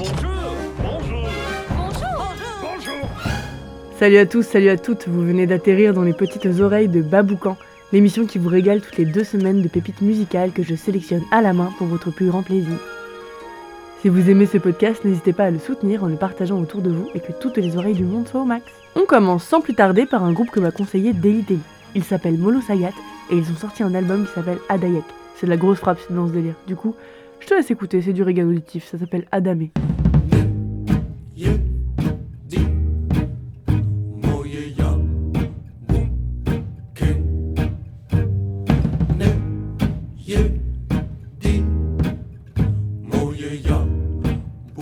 Bonjour, bonjour, Bonjour bonjour. Salut à tous, salut à toutes, vous venez d'atterrir dans les petites oreilles de Baboucan, l'émission qui vous régale toutes les deux semaines de pépites musicales que je sélectionne à la main pour votre plus grand plaisir. Si vous aimez ce podcast, n'hésitez pas à le soutenir en le partageant autour de vous et que toutes les oreilles du monde soient au max. On commence sans plus tarder par un groupe que m'a conseillé Daily Daily. Il s'appelle Molo Sayat et ils ont sorti un album qui s'appelle Adayak. C'est de la grosse frappe dans ce délire. Du coup, je te laisse écouter, c'est du régal auditif, ça s'appelle Adamé. moje jabłkę nie jedi moje jabłkę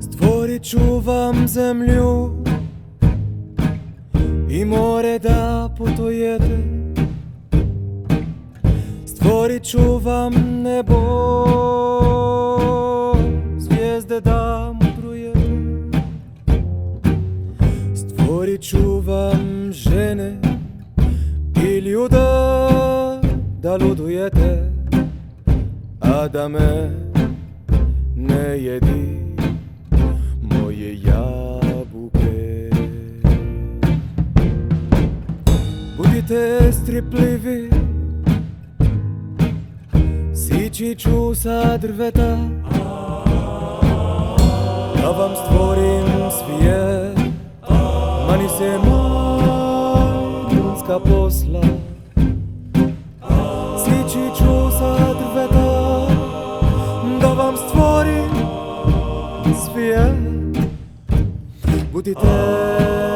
Stworzył wam землю і море да горечу вам nebo Zvijezde da mudruje Stvorit ću vam žene I ljuda da ludujete A da me ne jedi Moje jabuke Budite stripljivi Znači Oči ču sa drveta Da vam stvorim svijet. Mani se majmunska posla. Sliči ču sa drveta Da vam stvorim svijet. Budite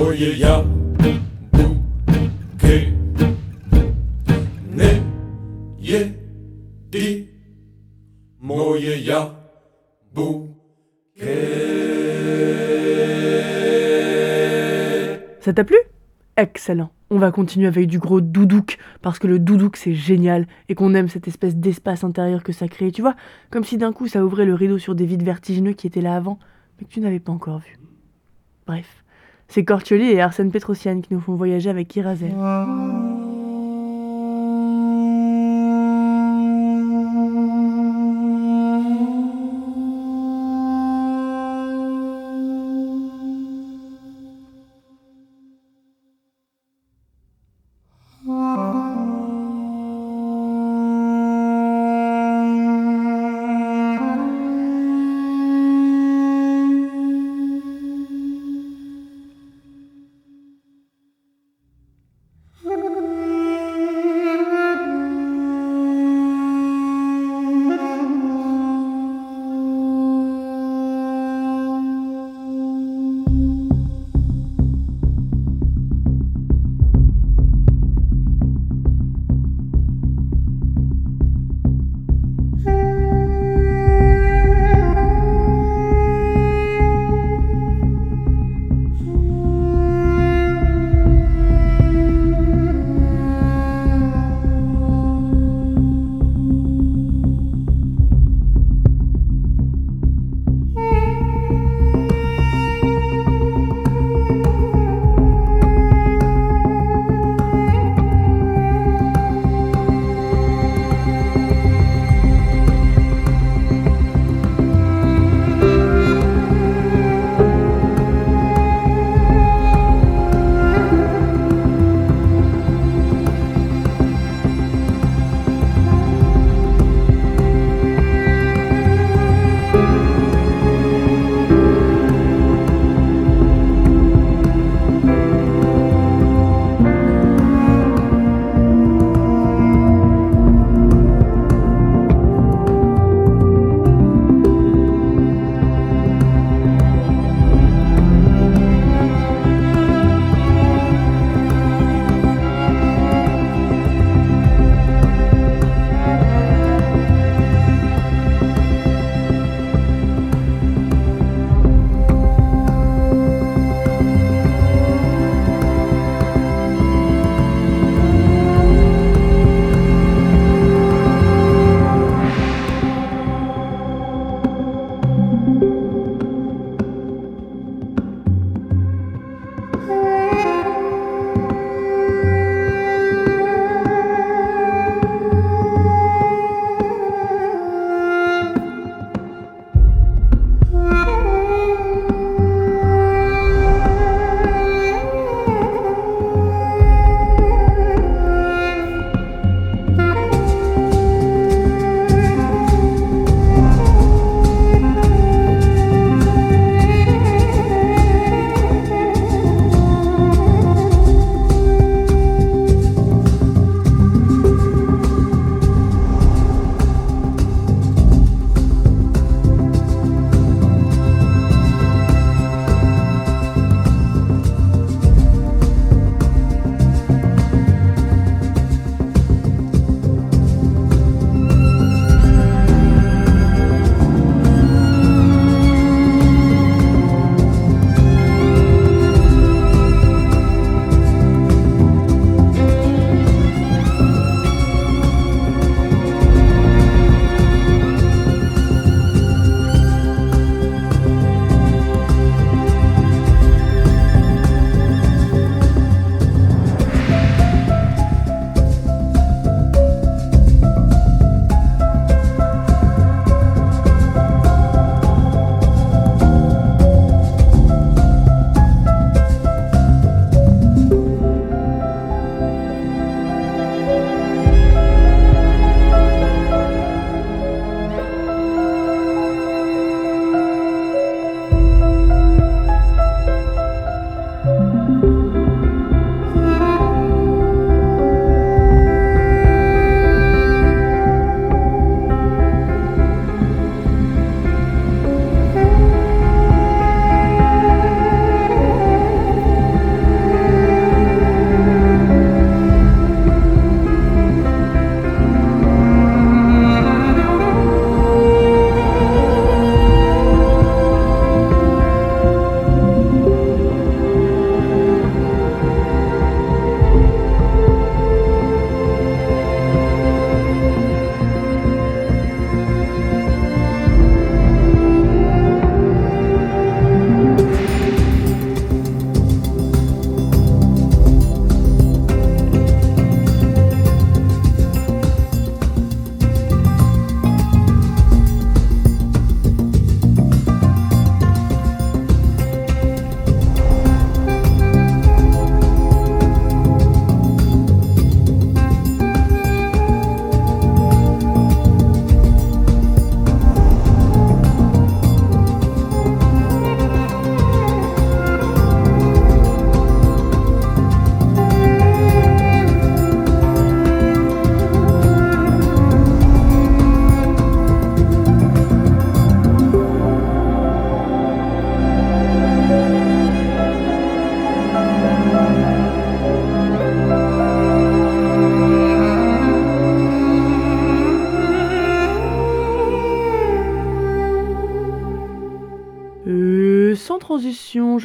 moje jabłkę. Ne jedi moje jabłkę. Ça t'a plu? Excellent. On va continuer avec du gros doudouk, parce que le doudouk c'est génial, et qu'on aime cette espèce d'espace intérieur que ça crée, tu vois, comme si d'un coup ça ouvrait le rideau sur des vides vertigineux qui étaient là avant, mais que tu n'avais pas encore vu. Bref, c'est Cortioli et Arsène Petrosian qui nous font voyager avec Irazel.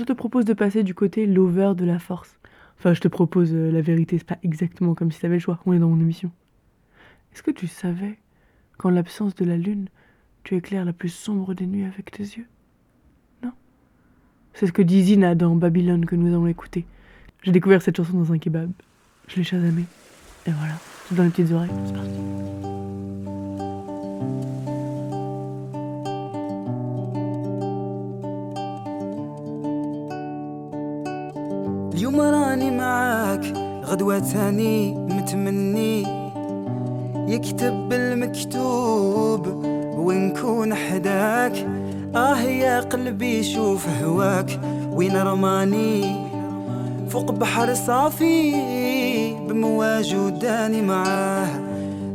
Te propose de passer du côté lover de la force. Enfin, je te propose euh, la vérité, c'est pas exactement comme si t'avais le choix. On est dans mon émission. Est-ce que tu savais qu'en l'absence de la lune, tu éclaires la plus sombre des nuits avec tes yeux? Non? C'est ce que dit Zina dans Babylone que nous allons écouter. J'ai découvert cette chanson dans un kebab. Je l'ai chasamée. Et voilà, c'est dans les petites oreilles. C'est parti. اليوم راني معاك غدوة تاني متمني. يكتب المكتوب ونكون حداك. آه يا قلبي شوف هواك وين رماني. فوق بحر صافي بمواج وداني معاه.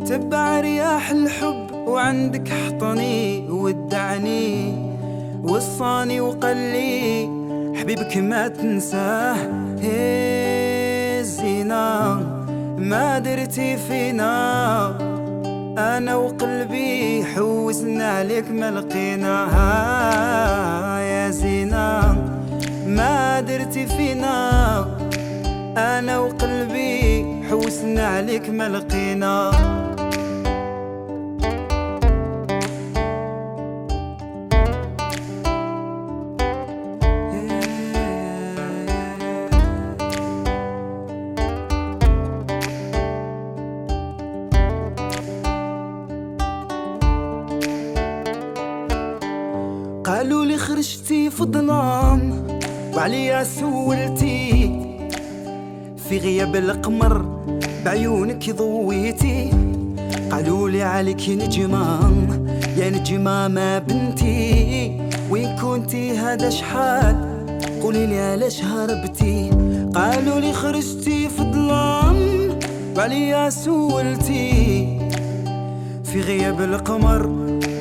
تبع رياح الحب وعندك حطني ودعني. وصاني وقال لي حبيبك ما تنساه هي الزينة ما درتي فينا. أنا وقلبي حوسنا عليك ما لقينا. يا زينة ما درتي فينا. أنا وقلبي حوسنا عليك ما لقينا. وعليا سولتي. في غياب القمر بعيونك ضويتي. قالوا لي عليك نجمة يا نجمة ما بنتي. وين كنتي هذا شحال؟ قولي لي علاش هربتي؟ قالوا لي خرجتي في الظلام وعليا سولتي. في غياب القمر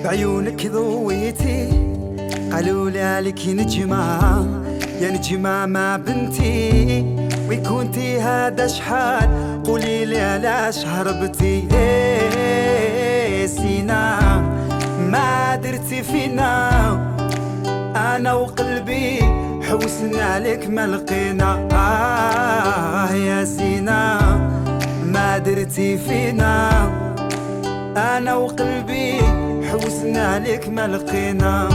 بعيونك ضويتي. قالوا لي عليك نجمة. يا نجمة ما بنتي وين كنتي؟ هذا شحال؟ قولي لي علاش هربتي؟ إيه سينا ما درتي فينا. أنا وقلبي حوسنا عليك ما لقينا. آه يا زينة ما درتي فينا. أنا وقلبي حوسنا عليك ما لقينا.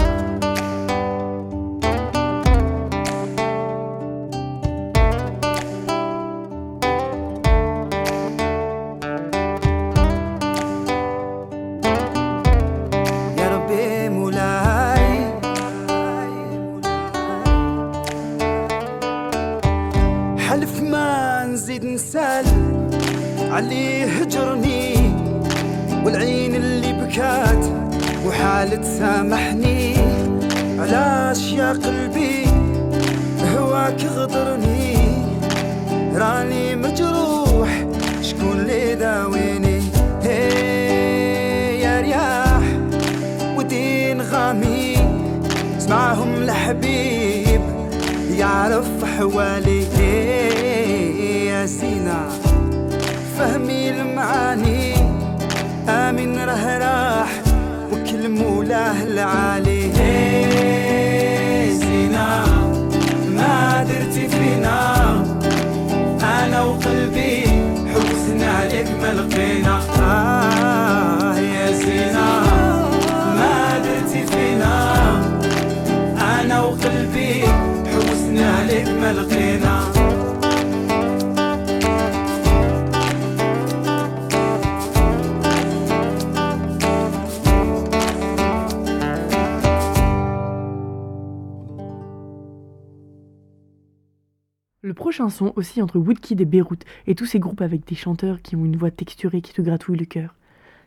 Le prochain son aussi entre Woodkid et Beyrouth et tous ces groupes avec des chanteurs qui ont une voix texturée qui te gratouille le cœur.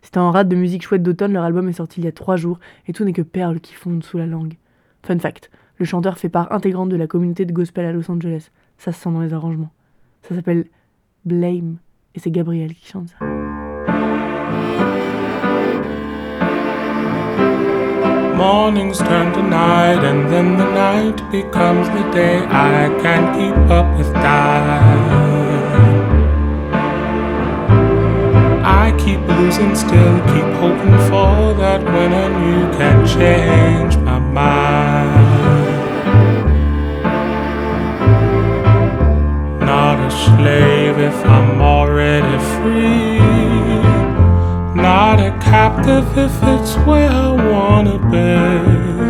C'était en rade de musique chouette d'automne, leur album est sorti il y a trois jours et tout n'est que perles qui fondent sous la langue. Fun fact, le chanteur fait part intégrante de la communauté de gospel à Los Angeles. Ça se sent dans les arrangements. Ça s'appelle Blame et c'est Gabriel qui chante ça. mornings turn to night, and then the night becomes the day. I can't keep up with time. I keep losing still, keep hoping for that winner. You can change my mind. Not a slave if I'm already free. Not a captive if it's where I wanna be.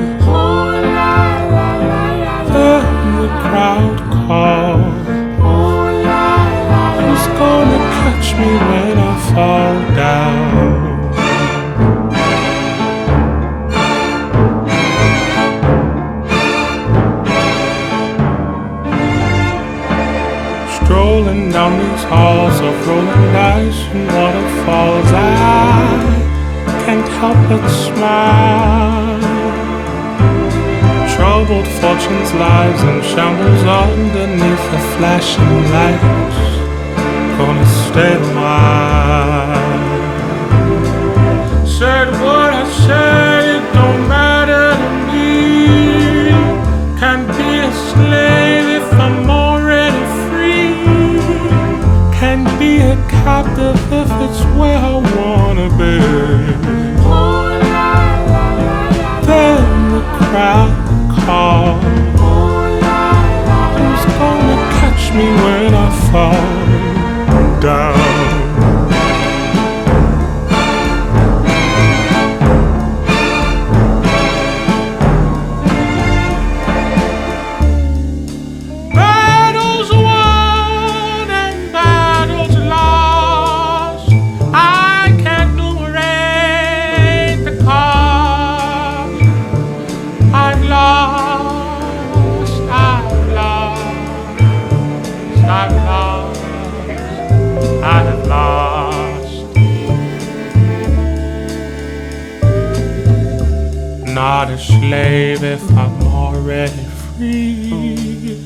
Not a slave if I'm already free.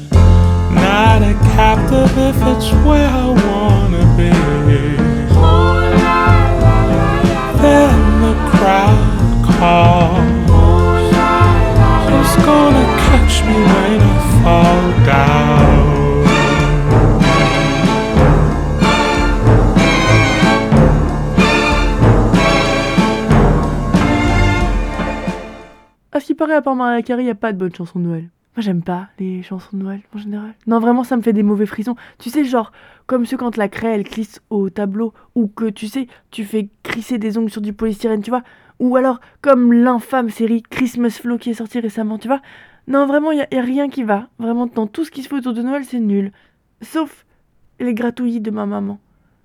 Not a captive if it's where I wanna be. Then the crowd calls. Who's gonna catch me when I fall down? Paraît, à part Mariah Carey, y a pas de bonnes chansons de Noël. Moi, j'aime pas les chansons de Noël en général. Non, vraiment, ça me fait des mauvais frissons. Tu sais, genre, comme ceux quand la craie elle glisse au tableau, ou que tu sais, tu fais crisser des ongles sur du polystyrène, tu vois. Ou alors, comme l'infâme série Christmas Flow qui est sortie récemment, tu vois. Non, vraiment, y a, y a rien qui va. Vraiment, dans tout ce qui se fait autour de Noël, c'est nul. Sauf les gratouillis de ma maman,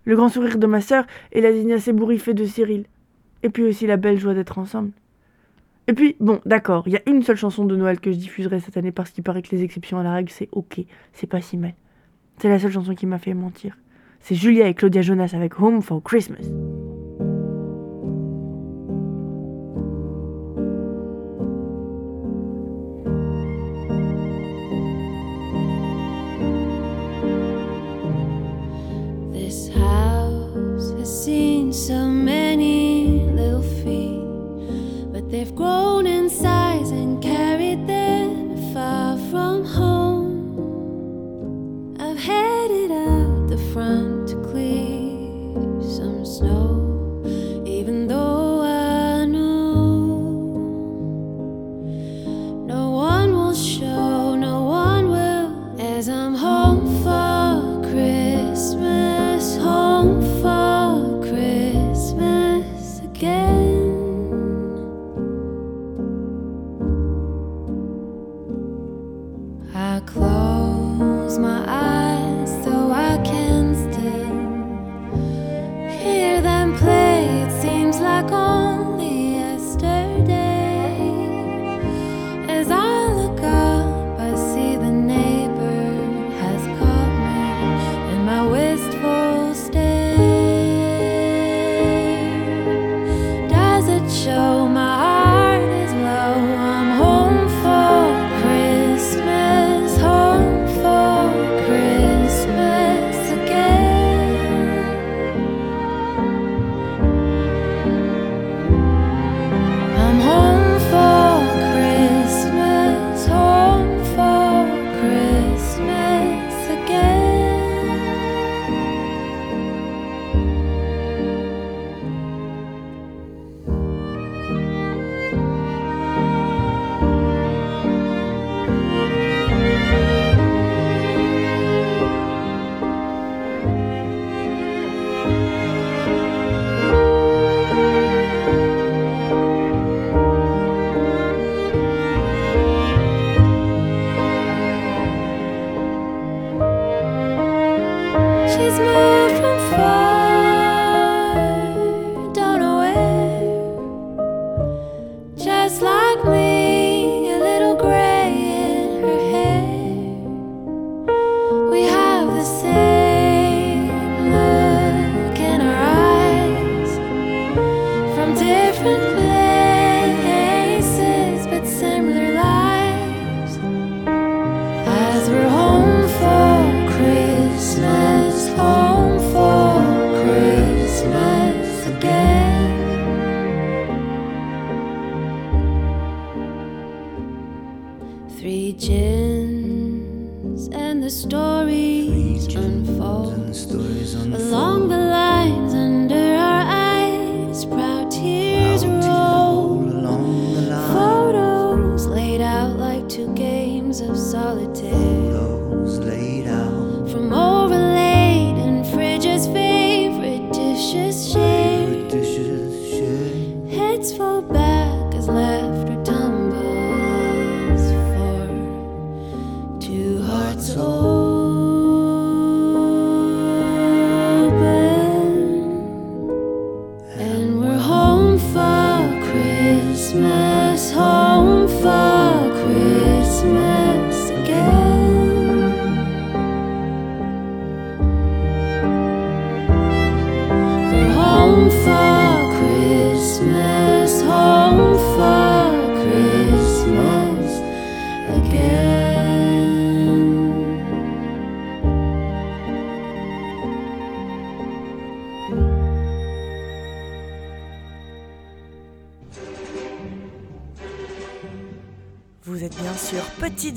le grand sourire de ma sœur et la dignasse ébouriffée de Cyril. Et puis aussi la belle joie d'être ensemble. Et puis, bon, d'accord, il y a une seule chanson de Noël que je diffuserai cette année parce qu'il paraît que les exceptions à la règle, c'est ok, c'est pas si mal. C'est la seule chanson qui m'a fait mentir. C'est Julia et Claudia Jonas avec Home for Christmas.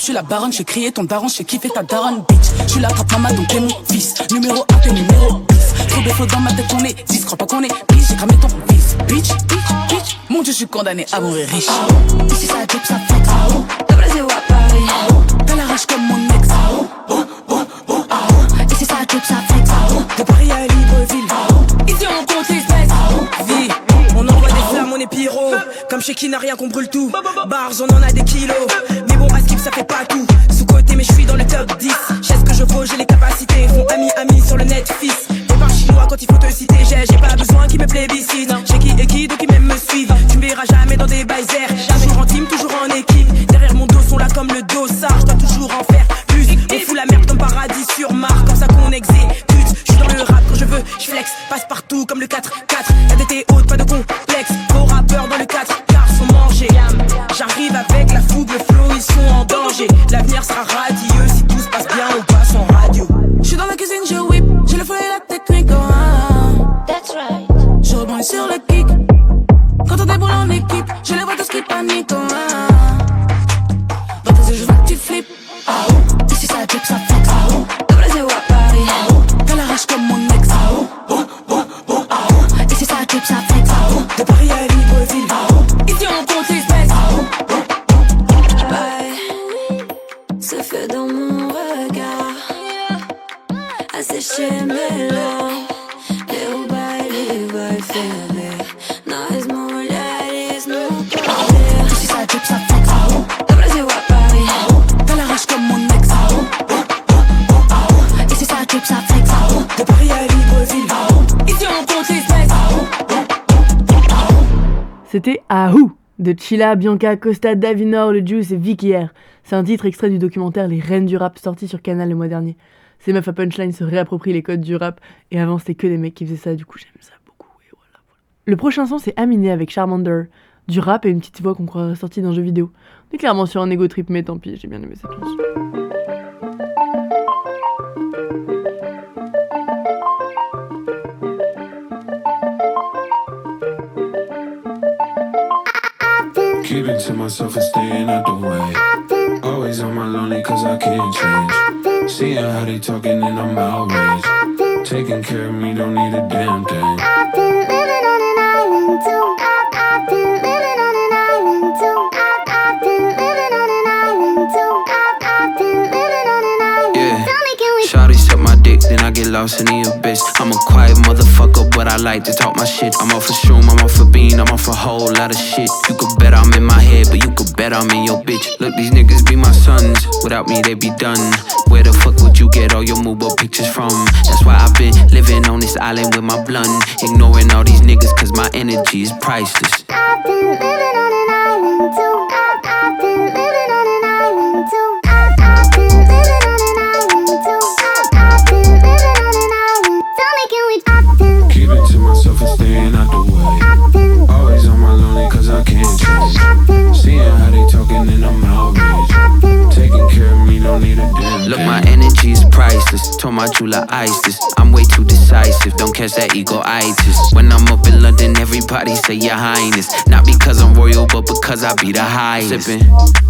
Je suis la baronne, je fais crier ton daron, je fais kiffer ta daronne bitch. Je suis la trappe maman donc t'es mon fils, numéro 1 t'es numéro 10. Trop de dans ma tête on est 10, crois pas qu'on est bitch, j'ai cramé ton fils, bitch, bitch, bitch. Mon dieu je suis condamné à mourir riche. Si ça drip, ça flex. Placé où à Paris? T'as la rage comme mon ex. Si ça drip, ça Chez qui n'a rien qu'on brûle tout. Bars on en a des kilos. Mais bon à skip ça fait pas tout. Sous côté mais je suis dans le top 10 J'ai ce que je vaux, j'ai les capacités. Font ami ami sur le net fils Les bars chinois quand il faut te citer. J'ai j'ai pas besoin qu'ils me plébiscitent J'ai qui et qui donc ils même me suivent. Tu me verras jamais dans des bails Toujours en team, toujours en équipe. Derrière mon dos sont là comme le dossard. Je dois toujours en faire plus. On fout la merde comme paradis sur Mars. Comme ça qu'on exécute. Je suis dans le rap quand je veux, je flex. Passe partout comme le 4-4 La est haute, pas de complexe danger L'avenir sera radieux Si tout se passe bien, on passe en radio Je suis dans la cuisine, je whip, j'ai le feu et la technique. Oh, ah. That's right. Je rebondis sur le kick. Quand on déboule en équipe, je les vois tous qui paniquent. Oh, ah. De Chila, Bianca, Costa, Davinor, le Juice et Vicky R. C'est un titre extrait du documentaire Les Reines du Rap sorti sur Canal le mois dernier. Ces meufs à punchline se réapproprient les codes du rap et avant c'était que des mecs qui faisaient ça, du coup j'aime ça beaucoup. Et voilà, voilà. Le prochain son c'est Aminé avec Charmander. Du rap et une petite voix qu'on croirait sortie d'un jeu vidéo. On est clairement sur un ego trip mais tant pis, j'ai bien aimé cette chanson. Keeping to myself and staying out the way. Always on my lonely cause I can't change. Seeing how they talking and I'm outraged. Taking care of me, don't need a damn thing. I've been living on an island too. I've, I've been living on an island too. I've, I've been living on an island too. I've, I've been living on an island. Yeah. Tell me, can we? Shawty suck my dick, then I get lost in the abyss. I'm a quiet motherfucker, but I like to talk my shit. I'm off for shroom, I'm off for bean, I'm off a whole lot of shit. You could bet bet I'm in your bitch. Look, these niggas be my sons. Without me, they be done. Where the fuck would you get all your mobile pictures from? That's why I've been living on this island with my blunt. Ignoring all these niggas, cause my energy is priceless. Told my jeweler ice this. I'm way too decisive. Don't catch that ego-itis. When I'm up in London, everybody say your highness. Not because I'm royal, but because I be the highest. Sipping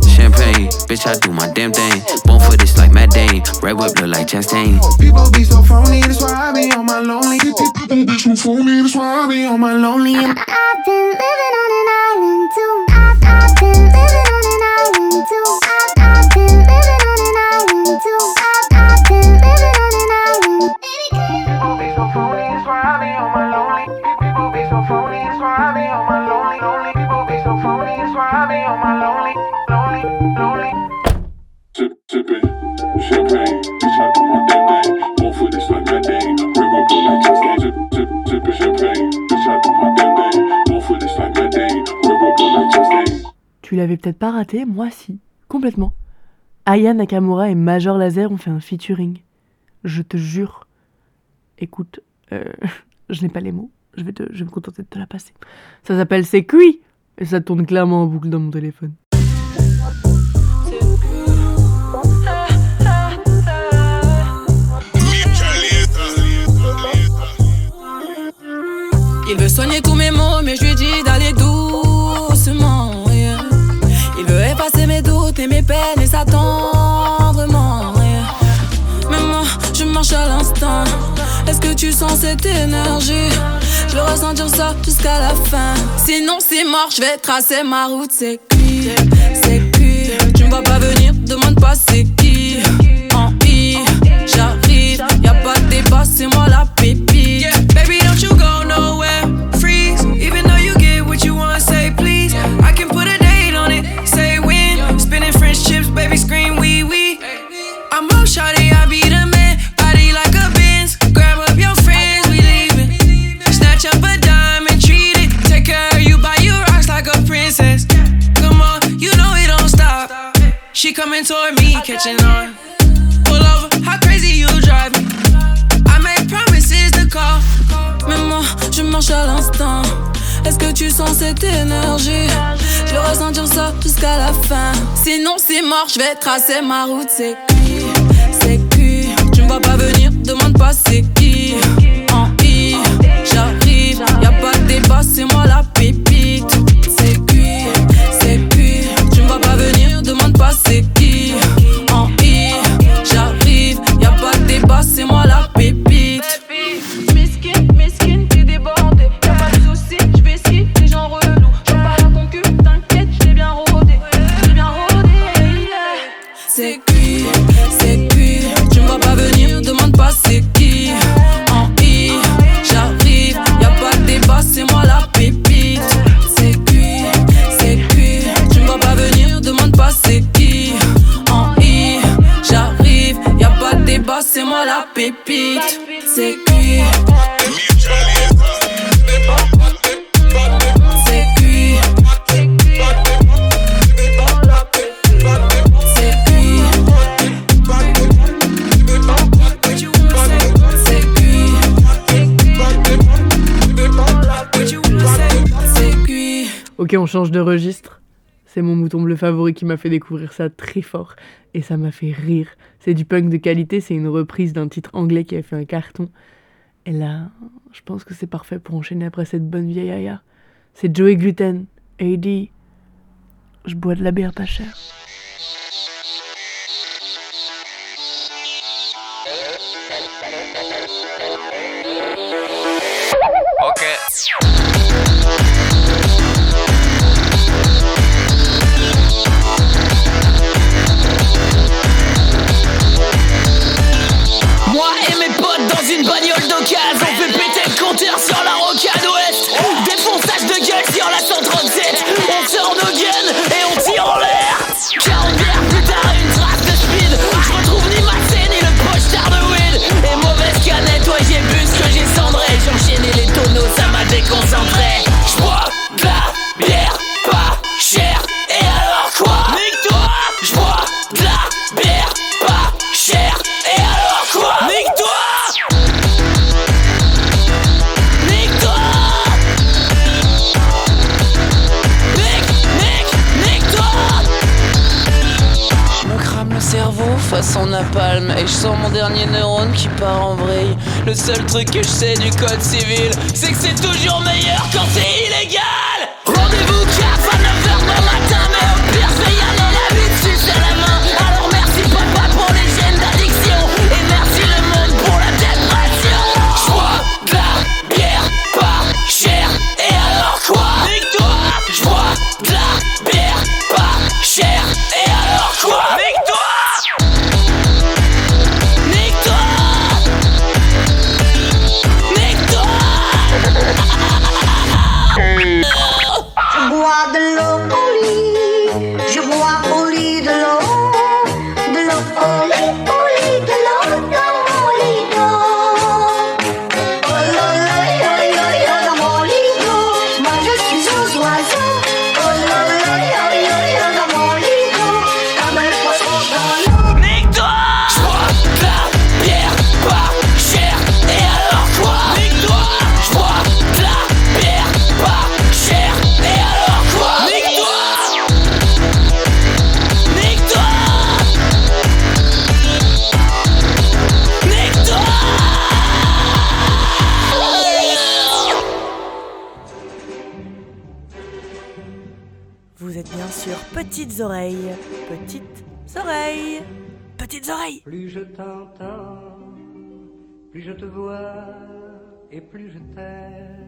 champagne, bitch, I do my damn thing. Born for this like Matt Dane. Red whip look like Chastain. People be so phony, that's why I be on my lonely. People be so phony, that's why I be on my lonely. I've been living on an island too. I've, I've been living Tu l'avais peut-être pas raté, moi si, complètement. Aya Nakamura et Major Laser ont fait un featuring. Je te jure. Écoute, euh, je n'ai pas les mots, je vais, te, je vais me contenter de te la passer. Ça s'appelle C'est cuit Et ça tourne clairement en boucle dans mon téléphone. Il veut soigner tous mes mots, mais je lui dis d'aller doucement. Yeah. Veut effacer mes doutes et mes peines et ça tendrement. yeah. Mais moi, je marche à l'instant. Est-ce que tu sens cette énergie? Je veux ressentir ça jusqu'à la fin. Sinon, c'est mort, je vais tracer ma route. C'est cuit, c'est cuit. Tu me vois pas venir, demande pas c'est qui. En I, j'arrive. Y'a pas de débat, c'est moi la pépite. Baby, don't you go nowhere. She coming toward me, catching on. Pull over, how crazy you drive me. I make promises to call. Mais moi, je marche à l'instant. Est-ce que tu sens cette énergie? Je veux ressentir ça jusqu'à la fin. Sinon, c'est mort, je vais tracer ma route. C'est cuit, c'est cuit. Tu me vois pas venir, demande pas c'est qui. En I, j'arrive. Y'a pas de débat, c'est moi la Ok, on change de registre. C'est mon mouton bleu favori qui m'a fait découvrir ça très fort et ça m'a fait rire. C'est du punk de qualité, c'est une reprise d'un titre anglais qui a fait un carton. Et là, je pense que c'est parfait pour enchaîner après cette bonne vieille Aya. C'est Joey Gluten, AD. Je bois de la bière pas chère. Ok. et je sens mon dernier neurone qui part en vrille. Le seul truc que je sais du code civil, c'est que c'est toujours meilleur quand c'est illégal Plus je t'entends, plus je te vois et plus je t'aime.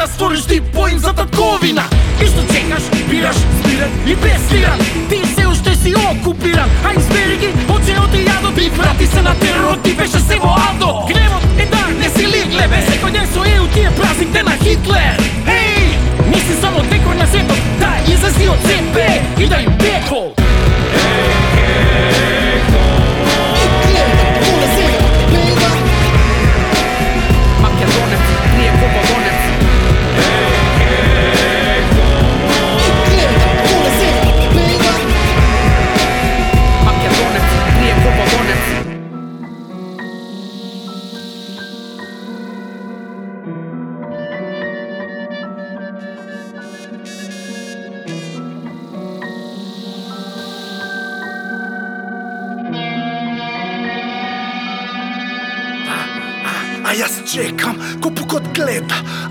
да сториш ти поим за татковина. И што чекаш, бираш, спирен и престиран Ти се уште си окупиран, а избери ги од женот и јадот И прати се на теророт, ти беше се во Алдо Гневот е да, не си лигле, бе Секој ден со еу ти е празникте на Хитлер. Ей, hey! не си само декор на сепот, да излези од себе и да им бекол.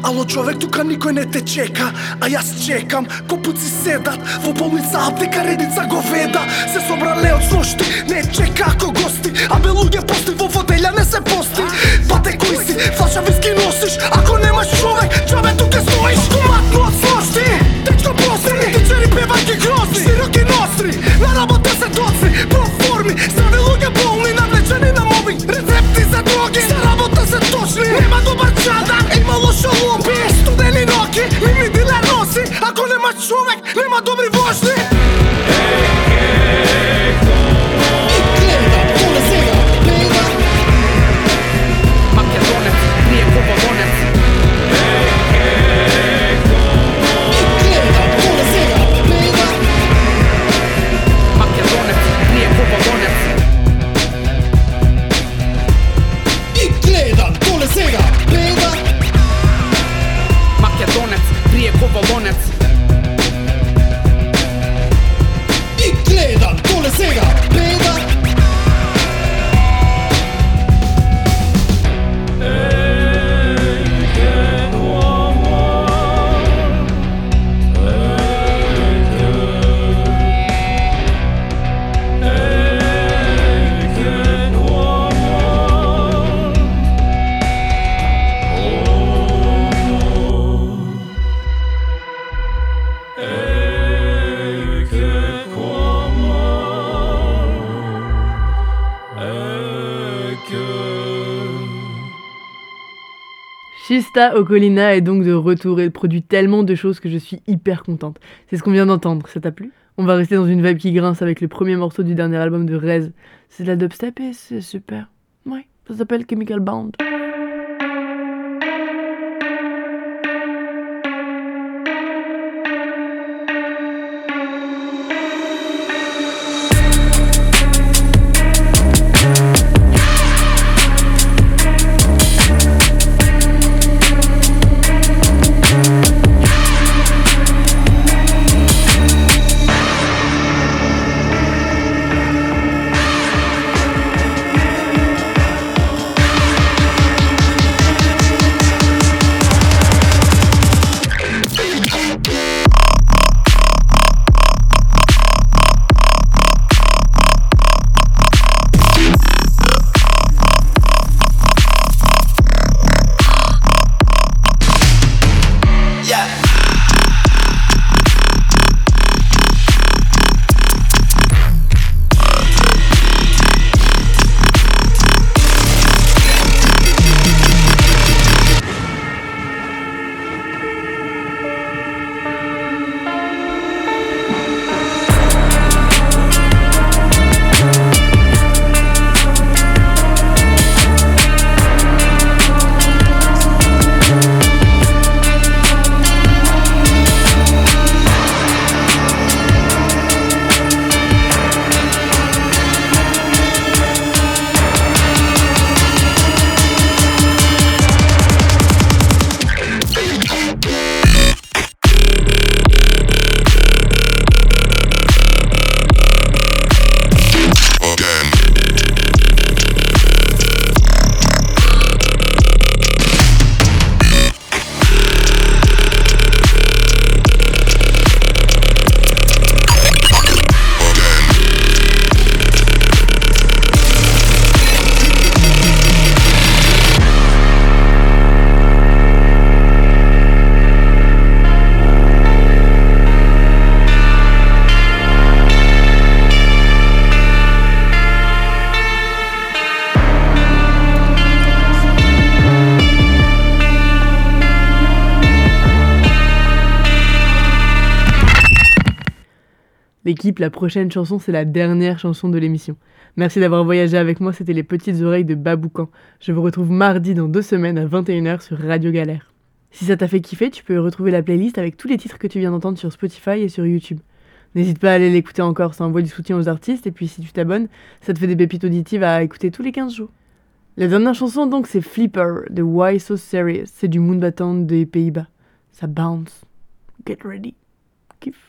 Ало човек тука никој не те чека А јас чекам, копуци седат Во болница аптека редица го веда Се собрале од сошти, не чека ако гости А бе луѓе пости, во воделја не се пости. Па Бате кој си, флаша виски носиш Ако немаш човек, човек тука стоиш. Коматно од сошти, течко прости Тичери певајки грозни, широки ностри На работа се доцни, проформи Здрави луѓе болни на Człowiek nie ma dobrej włożny Shista Okolina est donc de retour et produit tellement de choses que je suis hyper contente. C'est ce qu'on vient d'entendre, ça t'a plu? On va rester dans une vibe qui grince avec le premier morceau du dernier album de Rez. C'est de la dubstep et c'est super. Ouais, ça s'appelle Chemical Bound. La prochaine chanson, c'est la dernière chanson de l'émission. Merci d'avoir voyagé avec moi, c'était les petites oreilles de Baboucan. Je vous retrouve mardi dans deux semaines à 21h sur Radio Galère. Si ça t'a fait kiffer, tu peux retrouver la playlist avec tous les titres que tu viens d'entendre sur Spotify et sur YouTube. N'hésite pas à aller l'écouter encore, ça envoie du soutien aux artistes, et puis si tu t'abonnes, ça te fait des pépites auditives à écouter tous les 15 jours. La dernière chanson donc c'est Flipper de Why So Serious, c'est du Moonbaton des Pays-Bas. Ça bounce. Get ready. Kiff.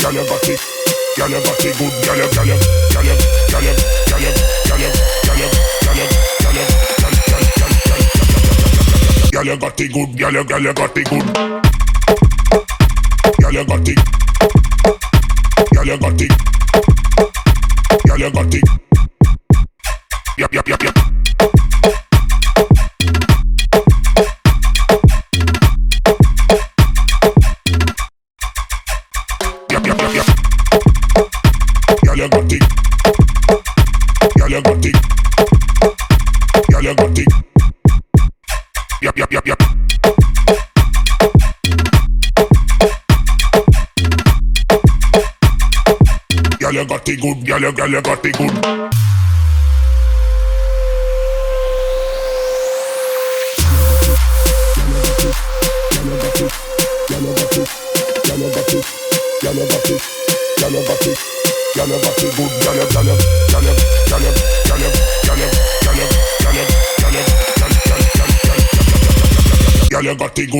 Gyal you got it. Girl, you got it good. gyal you, gyal you, gyal you, gyal you, gyal you, gyal you, gyal you, gyal you, gyal you, gyal you gyal it gyal Girl, gyal girl, gyal got it good. Girl, you got it. Girl, you gyal it. Girl, you got it. Yup, yup, yup, yup. You got it. Girl, you got it. Girl, you got it. Yep, yep, yep, yep. Girl, you got it good. Girl, you, girl, you got it good. Girl, you got it gyal got it,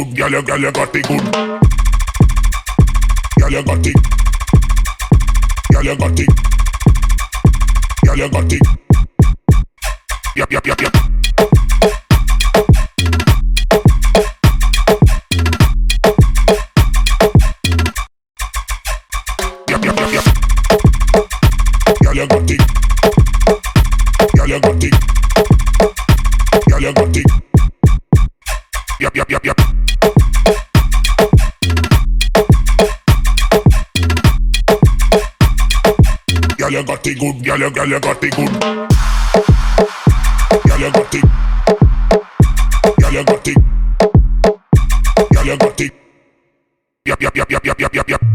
gyal yep, yep, yep, yep. Y'all got it. Y'all got it. Y'all got it. Yup, yup, yup, yup. Y'all got it good. Y'all got it good. Y'all got it. Y'all got it. Y'all got it. Yup, yup, yup, yup, yup, yup, yup.